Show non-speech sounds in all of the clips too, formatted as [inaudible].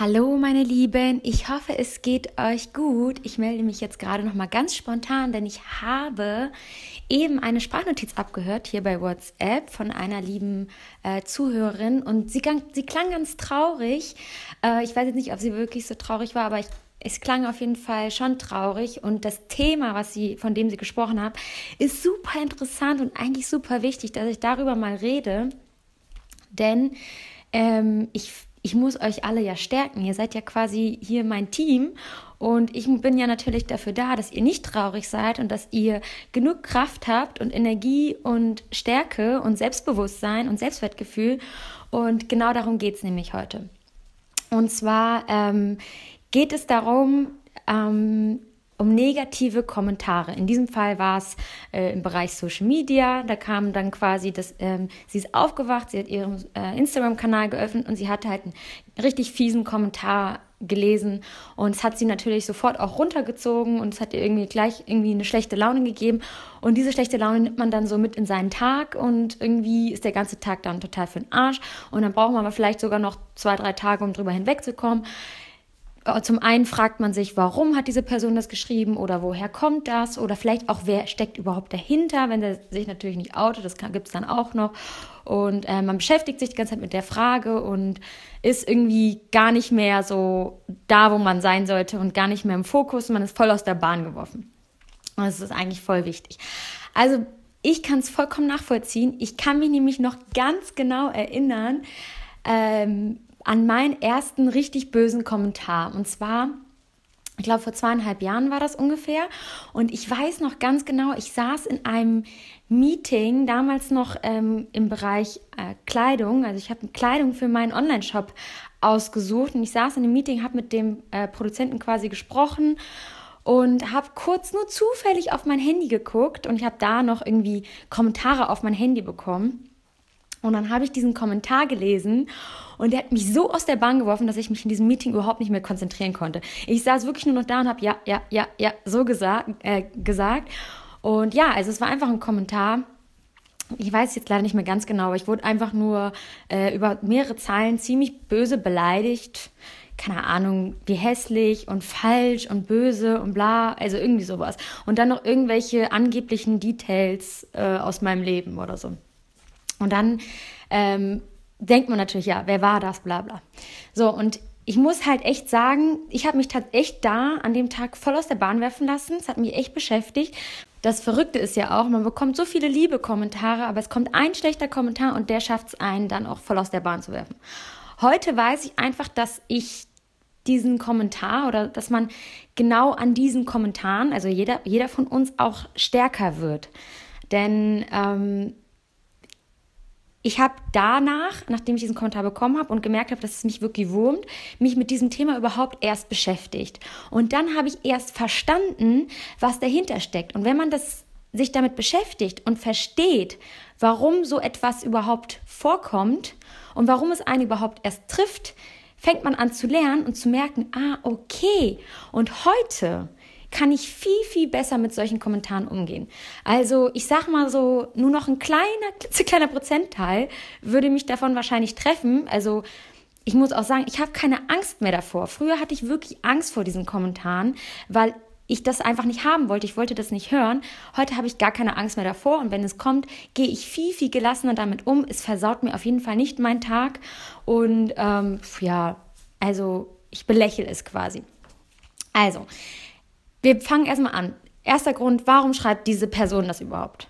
Hallo meine Lieben, ich hoffe es geht euch gut. Ich melde mich jetzt gerade noch mal ganz spontan, denn ich habe eben eine Sprachnotiz abgehört hier bei WhatsApp von einer lieben äh, Zuhörerin und sie, sie, klang ganz traurig. Äh, ich weiß jetzt nicht, ob sie wirklich so traurig war, aber ich, es klang auf jeden Fall schon traurig und das Thema, was sie von dem sie gesprochen hat, ist super interessant und eigentlich super wichtig, dass ich darüber mal rede, denn ähm, ich ich muss euch alle ja stärken. Ihr seid ja quasi hier mein Team und ich bin ja natürlich dafür da, dass ihr nicht traurig seid und dass ihr genug Kraft habt und Energie und Stärke und Selbstbewusstsein und Selbstwertgefühl. Und genau darum geht es nämlich heute. Und zwar ähm, geht es darum, ähm, um negative Kommentare. In diesem Fall war es äh, im Bereich Social Media. Da kam dann quasi, dass ähm, sie ist aufgewacht, sie hat ihren äh, Instagram-Kanal geöffnet und sie hatte halt einen richtig fiesen Kommentar gelesen und es hat sie natürlich sofort auch runtergezogen und es hat ihr irgendwie gleich irgendwie eine schlechte Laune gegeben und diese schlechte Laune nimmt man dann so mit in seinen Tag und irgendwie ist der ganze Tag dann total für den Arsch und dann braucht man aber vielleicht sogar noch zwei, drei Tage, um drüber hinwegzukommen. Äh, zum einen fragt man sich, warum hat diese Person das geschrieben oder woher kommt das oder vielleicht auch, wer steckt überhaupt dahinter, wenn der sich natürlich nicht outet, das gibt es dann auch noch. Und äh, man beschäftigt sich die ganze Zeit mit der Frage und ist irgendwie gar nicht mehr so da, wo man sein sollte und gar nicht mehr im Fokus. Man ist voll aus der Bahn geworfen. Und das ist eigentlich voll wichtig. Also ich kann es vollkommen nachvollziehen. Ich kann mich nämlich noch ganz genau erinnern, ähm, an meinen ersten richtig bösen Kommentar. Und zwar, ich glaube, vor zweieinhalb Jahren war das ungefähr. Und ich weiß noch ganz genau, ich saß in einem Meeting, damals noch ähm, im Bereich äh, Kleidung. Also ich habe Kleidung für meinen Online-Shop ausgesucht. Und ich saß in einem Meeting, habe mit dem äh, Produzenten quasi gesprochen und habe kurz nur zufällig auf mein Handy geguckt und ich habe da noch irgendwie Kommentare auf mein Handy bekommen. Und dann habe ich diesen Kommentar gelesen und der hat mich so aus der Bahn geworfen, dass ich mich in diesem Meeting überhaupt nicht mehr konzentrieren konnte. Ich saß wirklich nur noch da und habe ja, ja, ja, ja, so gesagt, äh, gesagt. Und ja, also es war einfach ein Kommentar. Ich weiß jetzt leider nicht mehr ganz genau, aber ich wurde einfach nur äh, über mehrere Zeilen ziemlich böse beleidigt. Keine Ahnung, wie hässlich und falsch und böse und bla, also irgendwie sowas. Und dann noch irgendwelche angeblichen Details äh, aus meinem Leben oder so. Und dann ähm, denkt man natürlich, ja, wer war das, bla bla. So, und ich muss halt echt sagen, ich habe mich tatsächlich da an dem Tag voll aus der Bahn werfen lassen. Es hat mich echt beschäftigt. Das Verrückte ist ja auch, man bekommt so viele liebe Kommentare, aber es kommt ein schlechter Kommentar und der schafft es einen dann auch voll aus der Bahn zu werfen. Heute weiß ich einfach, dass ich diesen Kommentar oder dass man genau an diesen Kommentaren, also jeder, jeder von uns auch stärker wird. Denn ähm, ich habe danach, nachdem ich diesen Kommentar bekommen habe und gemerkt habe, dass es mich wirklich wurmt, mich mit diesem Thema überhaupt erst beschäftigt. Und dann habe ich erst verstanden, was dahinter steckt. Und wenn man das sich damit beschäftigt und versteht, warum so etwas überhaupt vorkommt und warum es einen überhaupt erst trifft, fängt man an zu lernen und zu merken, ah, okay. Und heute kann ich viel, viel besser mit solchen Kommentaren umgehen. Also ich sag mal so, nur noch ein kleiner, kleiner Prozentteil würde mich davon wahrscheinlich treffen. Also ich muss auch sagen, ich habe keine Angst mehr davor. Früher hatte ich wirklich Angst vor diesen Kommentaren, weil ich das einfach nicht haben wollte. Ich wollte das nicht hören. Heute habe ich gar keine Angst mehr davor. Und wenn es kommt, gehe ich viel, viel gelassener damit um. Es versaut mir auf jeden Fall nicht meinen Tag. Und ähm, ja, also ich belächle es quasi. Also, wir fangen erstmal an. Erster Grund, warum schreibt diese Person das überhaupt?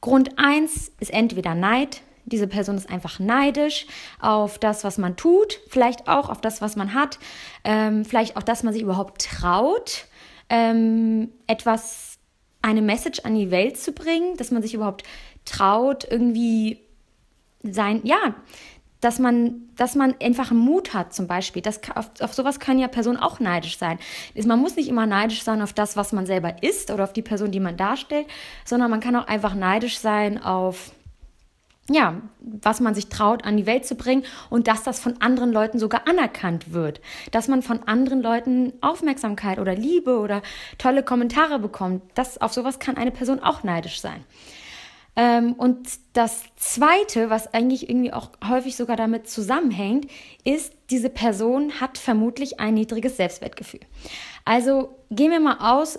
Grund 1 ist entweder Neid. Diese Person ist einfach neidisch auf das, was man tut, vielleicht auch auf das, was man hat, ähm, vielleicht auch, dass man sich überhaupt traut, ähm, etwas, eine Message an die Welt zu bringen, dass man sich überhaupt traut, irgendwie sein, ja, dass man, dass man einfach Mut hat, zum Beispiel. Das, auf, auf sowas können ja Personen auch neidisch sein. Man muss nicht immer neidisch sein auf das, was man selber ist oder auf die Person, die man darstellt, sondern man kann auch einfach neidisch sein auf, ja, was man sich traut, an die Welt zu bringen und dass das von anderen Leuten sogar anerkannt wird. Dass man von anderen Leuten Aufmerksamkeit oder Liebe oder tolle Kommentare bekommt. Das, auf sowas kann eine Person auch neidisch sein. Ähm, und das Zweite, was eigentlich irgendwie auch häufig sogar damit zusammenhängt, ist, diese Person hat vermutlich ein niedriges Selbstwertgefühl. Also gehen wir mal aus,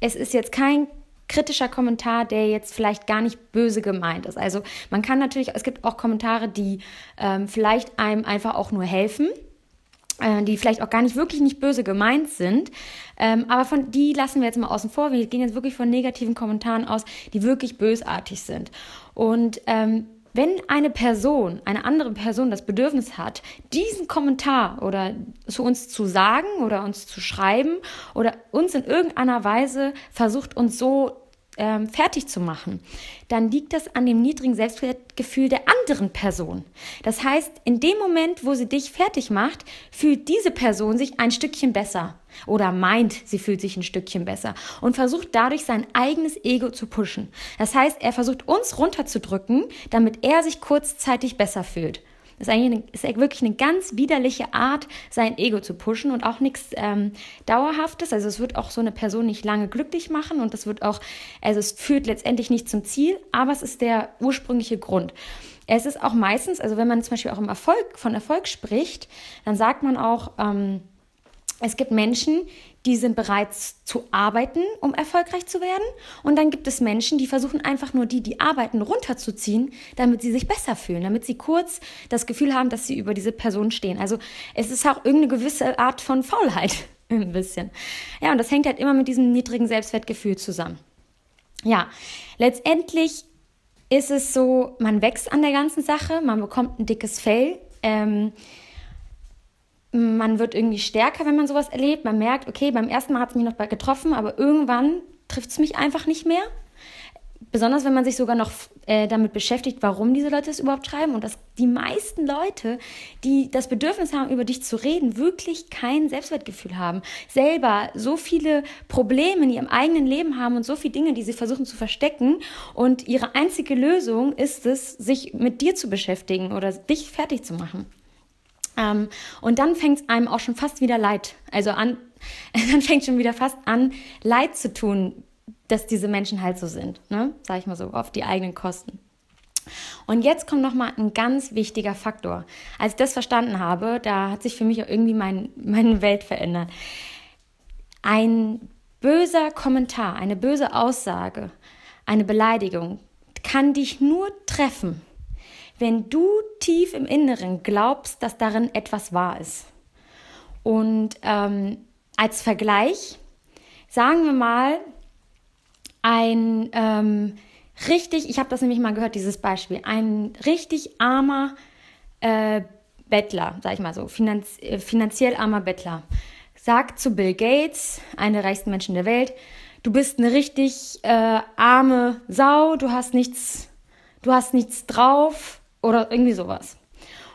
es ist jetzt kein kritischer Kommentar, der jetzt vielleicht gar nicht böse gemeint ist. Also man kann natürlich, es gibt auch Kommentare, die ähm, vielleicht einem einfach auch nur helfen die vielleicht auch gar nicht wirklich nicht böse gemeint sind. Ähm, aber von die lassen wir jetzt mal außen vor. Wir gehen jetzt wirklich von negativen Kommentaren aus, die wirklich bösartig sind. Und ähm, wenn eine Person, eine andere Person das Bedürfnis hat, diesen Kommentar oder zu uns zu sagen oder uns zu schreiben oder uns in irgendeiner Weise versucht, uns so ähm, fertig zu machen, dann liegt das an dem niedrigen Selbstwertgefühl der anderen Person. Das heißt, in dem Moment, wo sie dich fertig macht, fühlt diese Person sich ein Stückchen besser oder meint, sie fühlt sich ein Stückchen besser und versucht dadurch sein eigenes Ego zu pushen. Das heißt, er versucht uns runterzudrücken, damit er sich kurzzeitig besser fühlt. Das ist eigentlich eine, ist wirklich eine ganz widerliche Art, sein Ego zu pushen und auch nichts ähm, Dauerhaftes. Also es wird auch so eine Person nicht lange glücklich machen und es wird auch, also es führt letztendlich nicht zum Ziel, aber es ist der ursprüngliche Grund. Es ist auch meistens, also wenn man zum Beispiel auch im Erfolg, von Erfolg spricht, dann sagt man auch, ähm, es gibt Menschen, die sind bereit zu arbeiten, um erfolgreich zu werden. Und dann gibt es Menschen, die versuchen einfach nur die, die arbeiten, runterzuziehen, damit sie sich besser fühlen, damit sie kurz das Gefühl haben, dass sie über diese Person stehen. Also es ist auch irgendeine gewisse Art von Faulheit, [laughs] ein bisschen. Ja, und das hängt halt immer mit diesem niedrigen Selbstwertgefühl zusammen. Ja, letztendlich ist es so, man wächst an der ganzen Sache, man bekommt ein dickes Fell. Ähm, man wird irgendwie stärker, wenn man sowas erlebt. Man merkt, okay, beim ersten Mal hat es mich noch getroffen, aber irgendwann trifft es mich einfach nicht mehr. Besonders wenn man sich sogar noch äh, damit beschäftigt, warum diese Leute es überhaupt schreiben und dass die meisten Leute, die das Bedürfnis haben, über dich zu reden, wirklich kein Selbstwertgefühl haben, selber so viele Probleme in ihrem eigenen Leben haben und so viele Dinge, die sie versuchen zu verstecken und ihre einzige Lösung ist es, sich mit dir zu beschäftigen oder dich fertig zu machen. Ähm, und dann fängt es einem auch schon fast wieder leid. Also an, [laughs] dann fängt schon wieder fast an, leid zu tun, dass diese Menschen halt so sind. Ne? Sag ich mal so, auf die eigenen Kosten. Und jetzt kommt nochmal ein ganz wichtiger Faktor. Als ich das verstanden habe, da hat sich für mich auch irgendwie mein, [laughs] meine Welt verändert. Ein böser Kommentar, eine böse Aussage, eine Beleidigung kann dich nur treffen, wenn du tief im Inneren glaubst, dass darin etwas wahr ist. Und ähm, als Vergleich, sagen wir mal, ein ähm, richtig, ich habe das nämlich mal gehört, dieses Beispiel, ein richtig armer äh, Bettler, sag ich mal so, finanz, äh, finanziell armer Bettler, sagt zu Bill Gates, einer der reichsten Menschen der Welt, du bist eine richtig äh, arme Sau, du hast nichts, du hast nichts drauf, oder irgendwie sowas.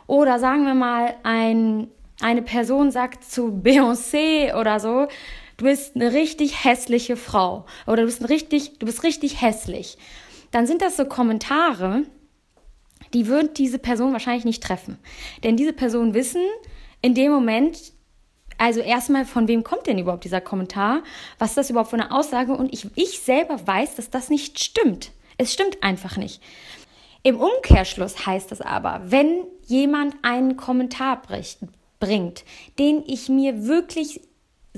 Oder sagen wir mal, ein, eine Person sagt zu Beyoncé oder so, du bist eine richtig hässliche Frau oder du bist, richtig, du bist richtig hässlich. Dann sind das so Kommentare, die würden diese Person wahrscheinlich nicht treffen. Denn diese Personen wissen in dem Moment, also erstmal, von wem kommt denn überhaupt dieser Kommentar? Was ist das überhaupt für eine Aussage? Und ich, ich selber weiß, dass das nicht stimmt. Es stimmt einfach nicht. Im Umkehrschluss heißt es aber, wenn jemand einen Kommentar bricht, bringt, den ich mir wirklich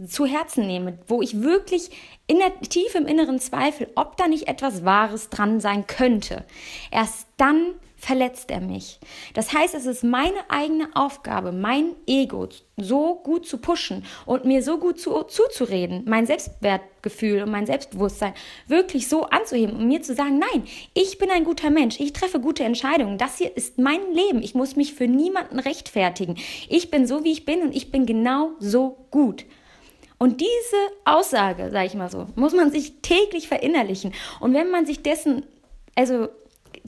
zu Herzen nehme, wo ich wirklich in der, tief im inneren Zweifel, ob da nicht etwas Wahres dran sein könnte, erst dann verletzt er mich. Das heißt, es ist meine eigene Aufgabe, mein Ego so gut zu pushen und mir so gut zu, zuzureden, mein Selbstwertgefühl und mein Selbstbewusstsein wirklich so anzuheben und mir zu sagen, nein, ich bin ein guter Mensch, ich treffe gute Entscheidungen, das hier ist mein Leben, ich muss mich für niemanden rechtfertigen. Ich bin so, wie ich bin und ich bin genau so gut. Und diese Aussage, sage ich mal so, muss man sich täglich verinnerlichen. Und wenn man sich dessen, also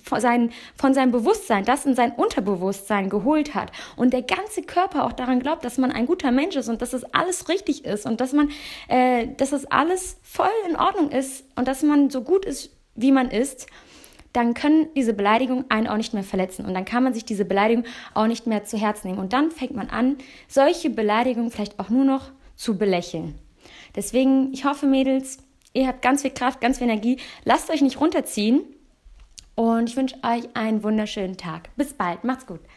von, sein, von seinem Bewusstsein, das in sein Unterbewusstsein geholt hat und der ganze Körper auch daran glaubt, dass man ein guter Mensch ist und dass es alles richtig ist und dass man, äh, dass es alles voll in Ordnung ist und dass man so gut ist, wie man ist, dann können diese Beleidigungen einen auch nicht mehr verletzen und dann kann man sich diese Beleidigung auch nicht mehr zu Herzen nehmen und dann fängt man an, solche Beleidigungen vielleicht auch nur noch zu belächeln. Deswegen, ich hoffe, Mädels, ihr habt ganz viel Kraft, ganz viel Energie. Lasst euch nicht runterziehen Und ich wünsche euch einen wunderschönen Tag. Bis bald. Macht's gut.